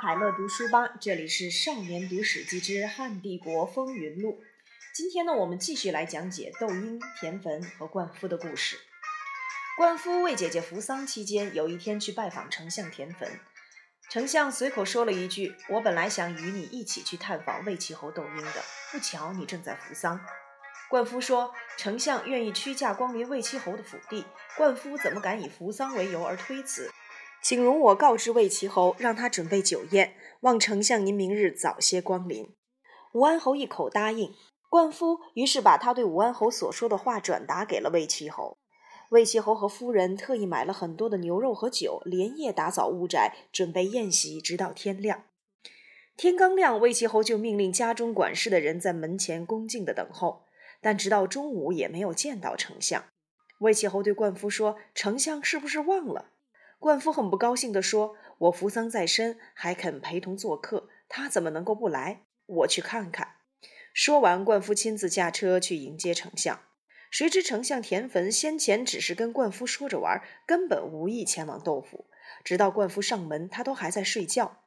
海乐读书吧，这里是《少年读史记之汉帝国风云录》。今天呢，我们继续来讲解窦婴、田汾和灌夫的故事。灌夫为姐姐扶丧期间，有一天去拜访丞相田汾，丞相随口说了一句：“我本来想与你一起去探访魏齐侯窦婴的，不巧你正在扶丧。”灌夫说：“丞相愿意屈驾光临魏齐侯的府邸，灌夫怎么敢以扶丧为由而推辞？”请容我告知魏齐侯，让他准备酒宴，望丞相您明日早些光临。吴安侯一口答应。灌夫于是把他对吴安侯所说的话转达给了魏齐侯。魏齐侯和夫人特意买了很多的牛肉和酒，连夜打扫屋宅，准备宴席，直到天亮。天刚亮，魏齐侯就命令家中管事的人在门前恭敬地等候，但直到中午也没有见到丞相。魏齐侯对灌夫说：“丞相是不是忘了？”灌夫很不高兴地说：“我扶丧在身，还肯陪同做客，他怎么能够不来？我去看看。”说完，灌夫亲自驾车去迎接丞相。谁知丞相田汾先前只是跟灌夫说着玩，根本无意前往窦府。直到灌夫上门，他都还在睡觉。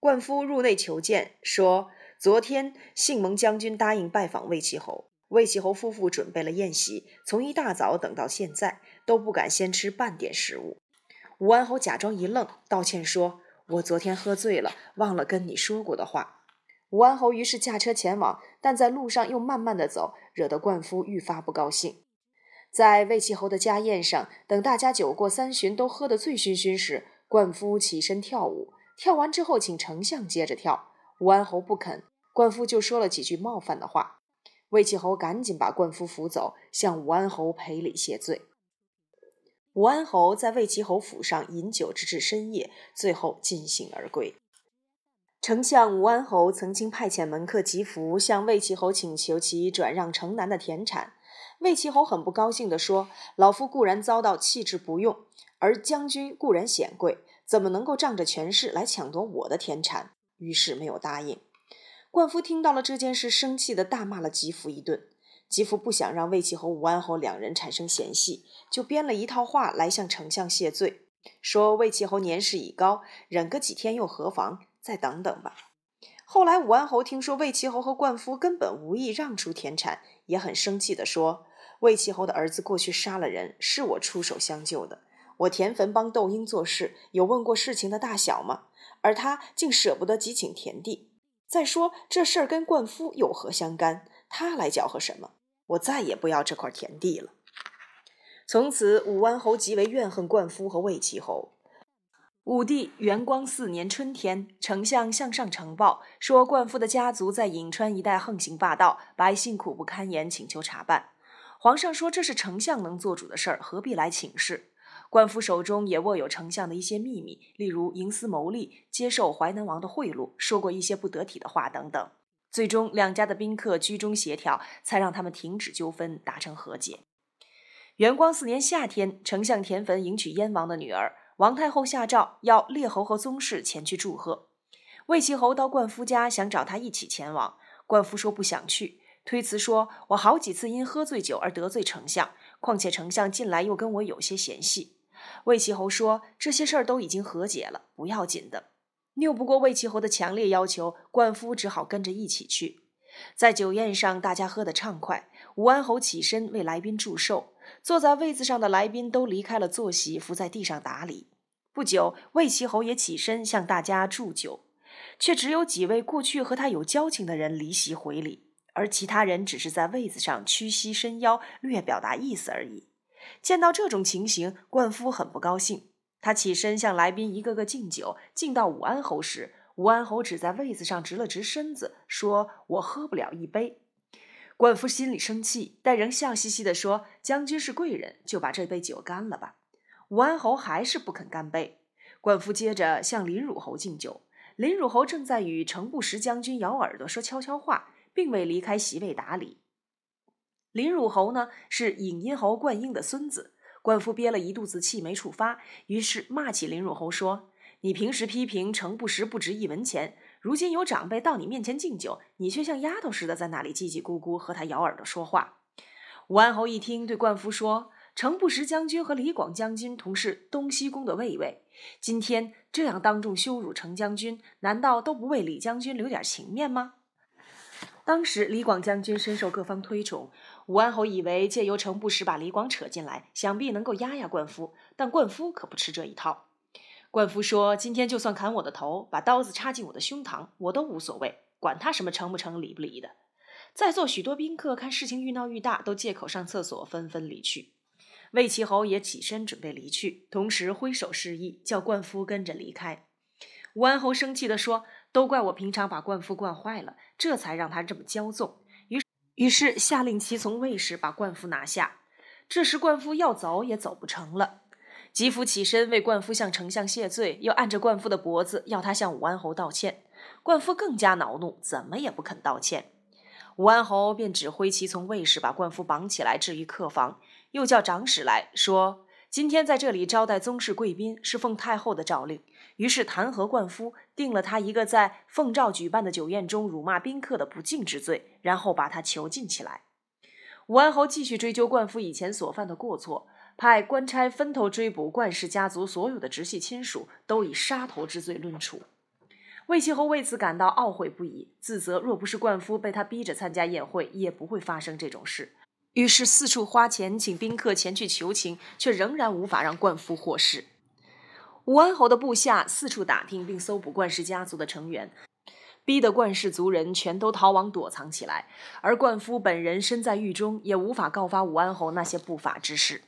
灌夫入内求见，说：“昨天幸蒙将军答应拜访魏齐侯，魏齐侯夫妇准备了宴席，从一大早等到现在，都不敢先吃半点食物。”吴安侯假装一愣，道歉说：“我昨天喝醉了，忘了跟你说过的话。”吴安侯于是驾车前往，但在路上又慢慢的走，惹得灌夫愈发不高兴。在魏齐侯的家宴上，等大家酒过三巡，都喝得醉醺醺时，灌夫起身跳舞，跳完之后请丞相接着跳，吴安侯不肯，灌夫就说了几句冒犯的话，魏齐侯赶紧把灌夫扶走，向吴安侯赔礼谢罪。武安侯在魏齐侯府上饮酒直至深夜，最后尽兴而归。丞相吴安侯曾经派遣门客吉福向魏齐侯请求其转让城南的田产，魏齐侯很不高兴地说：“老夫固然遭到弃之不用，而将军固然显贵，怎么能够仗着权势来抢夺我的田产？”于是没有答应。灌夫听到了这件事，生气地大骂了吉福一顿。吉福不想让魏齐侯、吴安侯两人产生嫌隙，就编了一套话来向丞相谢罪，说魏齐侯年事已高，忍个几天又何妨？再等等吧。后来武安侯听说魏齐侯和灌夫根本无意让出田产，也很生气地说：“魏齐侯的儿子过去杀了人，是我出手相救的。我田汾帮窦婴做事，有问过事情的大小吗？而他竟舍不得几顷田地。再说这事儿跟灌夫有何相干？他来搅和什么？”我再也不要这块田地了。从此，武安侯极为怨恨灌夫和魏齐侯。武帝元光四年春天，丞相向上呈报说，灌夫的家族在颍川一带横行霸道，百姓苦不堪言，请求查办。皇上说这是丞相能做主的事儿，何必来请示？灌夫手中也握有丞相的一些秘密，例如营私谋利、接受淮南王的贿赂、说过一些不得体的话等等。最终，两家的宾客居中协调，才让他们停止纠纷，达成和解。元光四年夏天，丞相田汾迎娶燕王的女儿，王太后下诏要列侯和宗室前去祝贺。魏齐侯到灌夫家，想找他一起前往，灌夫说不想去，推辞说：“我好几次因喝醉酒而得罪丞相，况且丞相近来又跟我有些嫌隙。”魏齐侯说：“这些事儿都已经和解了，不要紧的。”拗不过魏齐侯的强烈要求，灌夫只好跟着一起去。在酒宴上，大家喝得畅快。吴安侯起身为来宾祝寿，坐在位子上的来宾都离开了坐席，伏在地上打理。不久，魏齐侯也起身向大家祝酒，却只有几位过去和他有交情的人离席回礼，而其他人只是在位子上屈膝伸腰，略表达意思而已。见到这种情形，灌夫很不高兴。他起身向来宾一个个敬酒，敬到武安侯时，武安侯只在位子上直了直身子，说：“我喝不了一杯。”灌夫心里生气，但仍笑嘻嘻地说：“将军是贵人，就把这杯酒干了吧。”武安侯还是不肯干杯。灌夫接着向林汝侯敬酒，林汝侯正在与程不识将军咬耳朵说悄悄话，并未离开席位打理。林汝侯呢，是尹殷侯灌婴的孙子。灌夫憋了一肚子气没处发，于是骂起林汝侯说：“你平时批评程不识不值一文钱，如今有长辈到你面前敬酒，你却像丫头似的在那里叽叽咕咕和他咬耳朵说话。”武安侯一听，对灌夫说：“程不识将军和李广将军同是东西宫的卫尉，今天这样当众羞辱程将军，难道都不为李将军留点情面吗？当时李广将军深受各方推崇，武安侯以为借由程不识把李广扯进来，想必能够压压灌夫。但灌夫可不吃这一套。灌夫说：“今天就算砍我的头，把刀子插进我的胸膛，我都无所谓，管他什么成不成、理不理的。”在座许多宾客看事情愈闹愈大，都借口上厕所，纷纷离去。魏齐侯也起身准备离去，同时挥手示意，叫灌夫跟着离开。武安侯生气地说。都怪我平常把灌夫惯坏了，这才让他这么骄纵。于是下令其从卫士把灌夫拿下。这时灌夫要走也走不成了。吉福起身为灌夫向丞相谢罪，又按着灌夫的脖子要他向武安侯道歉。灌夫更加恼怒，怎么也不肯道歉。武安侯便指挥其从卫士把灌夫绑起来置于客房，又叫长史来说。今天在这里招待宗室贵宾，是奉太后的诏令。于是弹劾灌夫，定了他一个在奉诏举办的酒宴中辱骂宾客的不敬之罪，然后把他囚禁起来。武安侯继续追究灌夫以前所犯的过错，派官差分头追捕冠氏家族所有的直系亲属，都以杀头之罪论处。魏齐侯为此感到懊悔不已，自责若不是灌夫被他逼着参加宴会，也不会发生这种事。于是四处花钱请宾客前去求情，却仍然无法让冠夫获释。武安侯的部下四处打听并搜捕冠氏家族的成员，逼得冠氏族人全都逃亡躲藏起来。而冠夫本人身在狱中，也无法告发武安侯那些不法之事。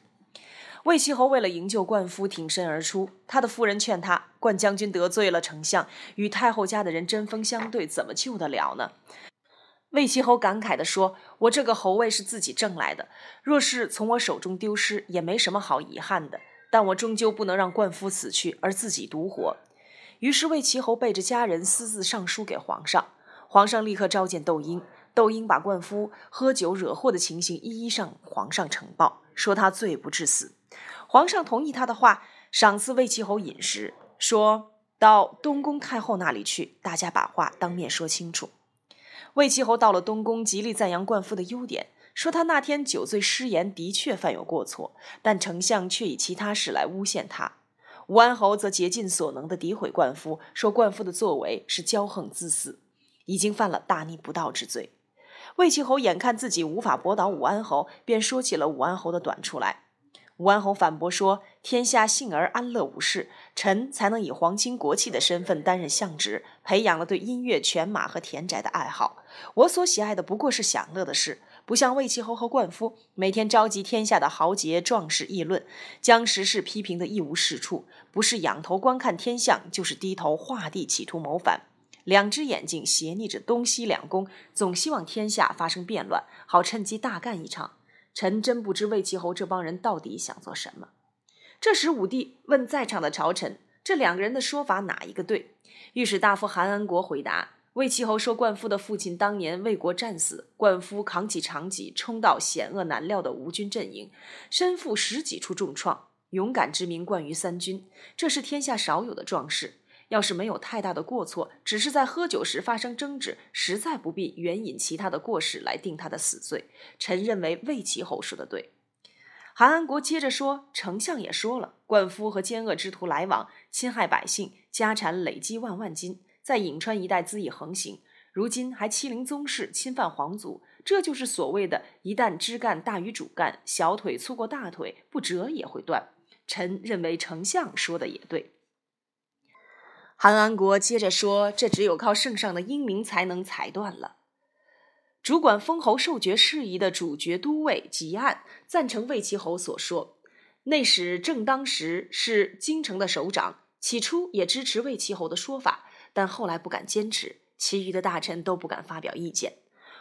魏齐侯为了营救冠夫，挺身而出。他的夫人劝他：“冠将军得罪了丞相，与太后家的人针锋相对，怎么救得了呢？”魏齐侯感慨地说：“我这个侯位是自己挣来的，若是从我手中丢失，也没什么好遗憾的。但我终究不能让冠夫死去，而自己独活。”于是魏齐侯背着家人私自上书给皇上，皇上立刻召见窦婴。窦婴把冠夫喝酒惹祸的情形一一向皇上呈报，说他罪不至死。皇上同意他的话，赏赐魏齐侯饮食，说到东宫太后那里去，大家把话当面说清楚。魏齐侯到了东宫，极力赞扬灌夫的优点，说他那天酒醉失言，的确犯有过错，但丞相却以其他事来诬陷他。武安侯则竭尽所能地诋毁灌夫，说灌夫的作为是骄横自私，已经犯了大逆不道之罪。魏齐侯眼看自己无法驳倒武安侯，便说起了武安侯的短处来。武安侯反驳说：“天下幸而安乐无事，臣才能以皇亲国戚的身份担任相职，培养了对音乐、犬马和田宅的爱好。我所喜爱的不过是享乐的事，不像魏齐侯和灌夫，每天召集天下的豪杰壮士议论，将时事批评的一无是处。不是仰头观看天象，就是低头画地企图谋反，两只眼睛斜睨着东西两宫，总希望天下发生变乱，好趁机大干一场。”臣真不知魏齐侯这帮人到底想做什么。这时，武帝问在场的朝臣：“这两个人的说法哪一个对？”御史大夫韩安国回答：“魏齐侯说，灌夫的父亲当年为国战死，灌夫扛起长戟，冲到险恶难料的吴军阵营，身负十几处重创，勇敢之名冠于三军，这是天下少有的壮士。”要是没有太大的过错，只是在喝酒时发生争执，实在不必援引其他的过失来定他的死罪。臣认为魏齐侯说的对。韩安国接着说：“丞相也说了，灌夫和奸恶之徒来往，侵害百姓，家产累积万万金，在颍川一带恣意横行，如今还欺凌宗室，侵犯皇族，这就是所谓的一旦枝干大于主干，小腿粗过大腿，不折也会断。臣认为丞相说的也对。”韩安国接着说：“这只有靠圣上的英明才能裁断了。”主管封侯授爵事宜的主角都尉吉案赞成魏齐侯所说。内史正当时是京城的首长，起初也支持魏齐侯的说法，但后来不敢坚持，其余的大臣都不敢发表意见。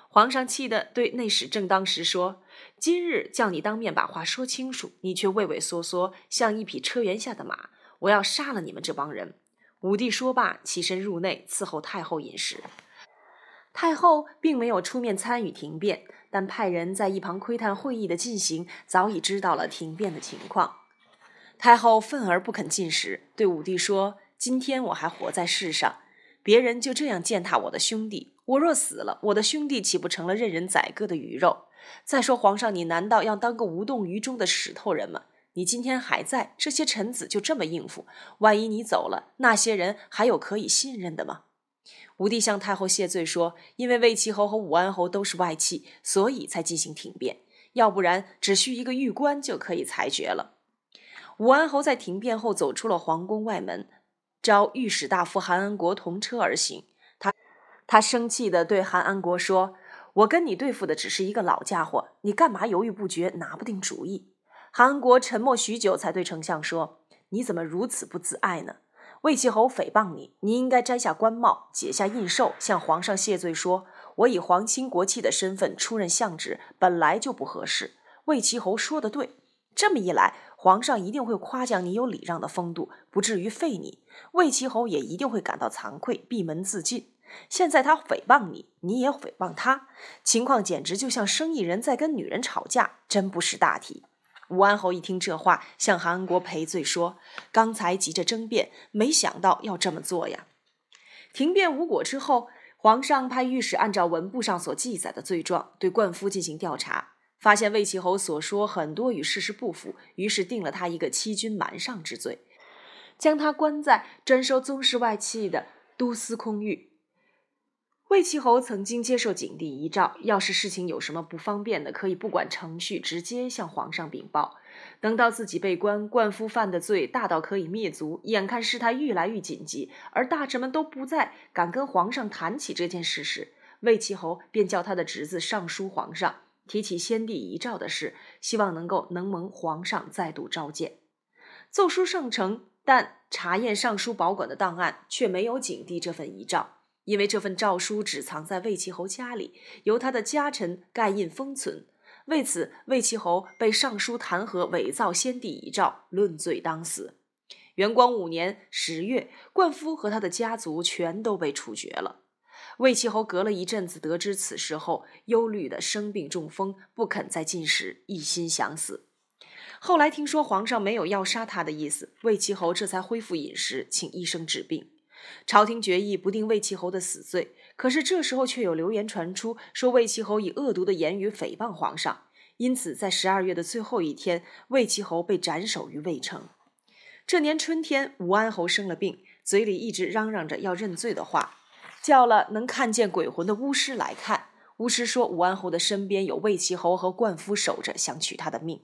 皇上气得对内史正当时说：“今日叫你当面把话说清楚，你却畏畏缩缩，像一匹车辕下的马。我要杀了你们这帮人！”武帝说罢，起身入内伺候太后饮食。太后并没有出面参与庭辩，但派人在一旁窥探会议的进行，早已知道了庭辩的情况。太后愤而不肯进食，对武帝说：“今天我还活在世上，别人就这样践踏我的兄弟，我若死了，我的兄弟岂不成了任人宰割的鱼肉？再说皇上，你难道要当个无动于衷的石头人吗？你今天还在，这些臣子就这么应付。万一你走了，那些人还有可以信任的吗？武帝向太后谢罪说：“因为魏齐侯和武安侯都是外戚，所以才进行庭辩。要不然，只需一个玉官就可以裁决了。”武安侯在庭辩后走出了皇宫外门，召御史大夫韩安国同车而行。他他生气地对韩安国说：“我跟你对付的只是一个老家伙，你干嘛犹豫不决，拿不定主意？”韩国沉默许久，才对丞相说：“你怎么如此不自爱呢？魏齐侯诽谤你，你应该摘下官帽，解下印绶，向皇上谢罪，说我以皇亲国戚的身份出任相职，本来就不合适。魏齐侯说的对，这么一来，皇上一定会夸奖你有礼让的风度，不至于废你。魏齐侯也一定会感到惭愧，闭门自尽。现在他诽谤你，你也诽谤他，情况简直就像生意人在跟女人吵架，真不识大体。”武安侯一听这话，向韩国赔罪说：“刚才急着争辩，没想到要这么做呀。”庭辩无果之后，皇上派御史按照文部上所记载的罪状，对冠夫进行调查，发现魏齐侯所说很多与事实不符，于是定了他一个欺君瞒上之罪，将他关在专收宗室外戚的都司空狱。魏齐侯曾经接受景帝遗诏，要是事情有什么不方便的，可以不管程序，直接向皇上禀报。等到自己被关，冠夫犯的罪大到可以灭族，眼看事态愈来愈紧急，而大臣们都不再敢跟皇上谈起这件事时，魏齐侯便叫他的侄子上书皇上，提起先帝遗诏的事，希望能够能蒙皇上再度召见。奏书上呈，但查验尚书保管的档案却没有景帝这份遗诏。因为这份诏书只藏在魏齐侯家里，由他的家臣盖印封存。为此，魏齐侯被上书弹劾伪造先帝遗诏，论罪当死。元光五年十月，灌夫和他的家族全都被处决了。魏齐侯隔了一阵子得知此事后，忧虑的生病中风，不肯再进食，一心想死。后来听说皇上没有要杀他的意思，魏齐侯这才恢复饮食，请医生治病。朝廷决议不定魏齐侯的死罪，可是这时候却有流言传出，说魏齐侯以恶毒的言语诽谤皇上，因此在十二月的最后一天，魏齐侯被斩首于魏城。这年春天，武安侯生了病，嘴里一直嚷嚷着要认罪的话，叫了能看见鬼魂的巫师来看。巫师说，武安侯的身边有魏齐侯和冠夫守着，想取他的命。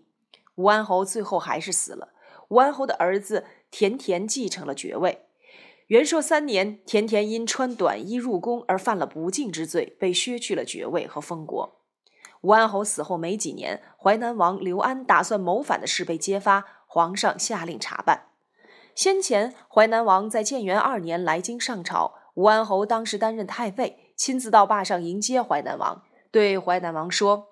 武安侯最后还是死了。武安侯的儿子田田继承了爵位。元朔三年，田田因穿短衣入宫而犯了不敬之罪，被削去了爵位和封国。武安侯死后没几年，淮南王刘安打算谋反的事被揭发，皇上下令查办。先前淮南王在建元二年来京上朝，武安侯当时担任太尉，亲自到坝上迎接淮南王，对淮南王说：“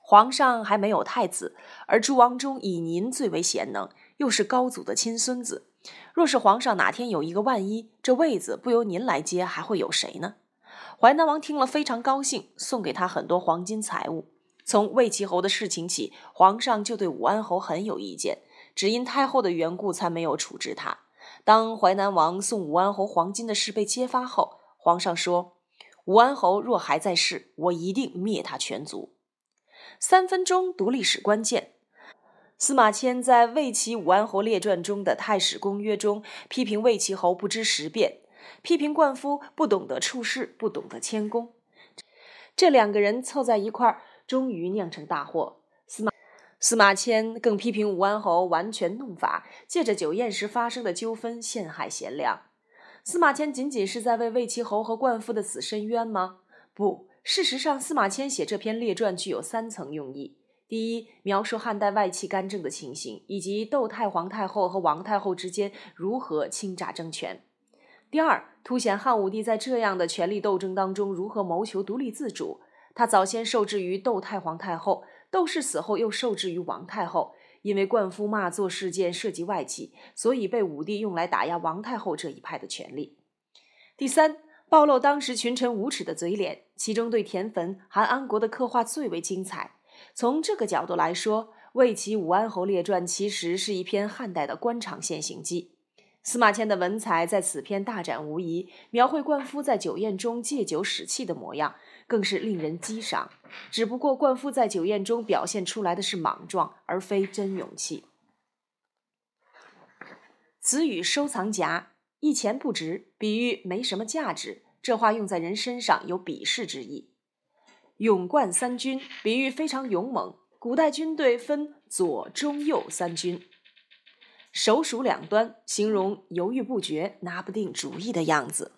皇上还没有太子，而诸王中以您最为贤能，又是高祖的亲孙子。”若是皇上哪天有一个万一，这位子不由您来接，还会有谁呢？淮南王听了非常高兴，送给他很多黄金财物。从魏齐侯的事情起，皇上就对武安侯很有意见，只因太后的缘故才没有处置他。当淮南王送武安侯黄金的事被揭发后，皇上说：“武安侯若还在世，我一定灭他全族。”三分钟读历史关键。司马迁在《魏齐武安侯列传》中的《太史公约》中批评魏齐侯不知时变，批评灌夫不懂得处事、不懂得谦恭。这两个人凑在一块儿，终于酿成大祸。司马司马迁更批评武安侯完全弄法，借着酒宴时发生的纠纷陷害贤良。司马迁仅仅是在为魏齐侯和灌夫的死申冤吗？不，事实上，司马迁写这篇列传具有三层用意。第一，描述汉代外戚干政的情形，以及窦太皇太后和王太后之间如何倾轧争权；第二，凸显汉武帝在这样的权力斗争当中如何谋求独立自主。他早先受制于窦太皇太后，窦氏死后又受制于王太后。因为灌夫骂作事件涉及外戚，所以被武帝用来打压王太后这一派的权力。第三，暴露当时群臣无耻的嘴脸，其中对田汾、韩安国的刻画最为精彩。从这个角度来说，《魏齐武安侯列传》其实是一篇汉代的官场现形记。司马迁的文采在此篇大展无遗，描绘灌夫在酒宴中借酒使气的模样，更是令人激赏。只不过，灌夫在酒宴中表现出来的是莽撞，而非真勇气。子语收藏夹，一钱不值，比喻没什么价值。这话用在人身上有鄙视之意。勇冠三军，比喻非常勇猛。古代军队分左、中、右三军。手鼠两端，形容犹豫不决、拿不定主意的样子。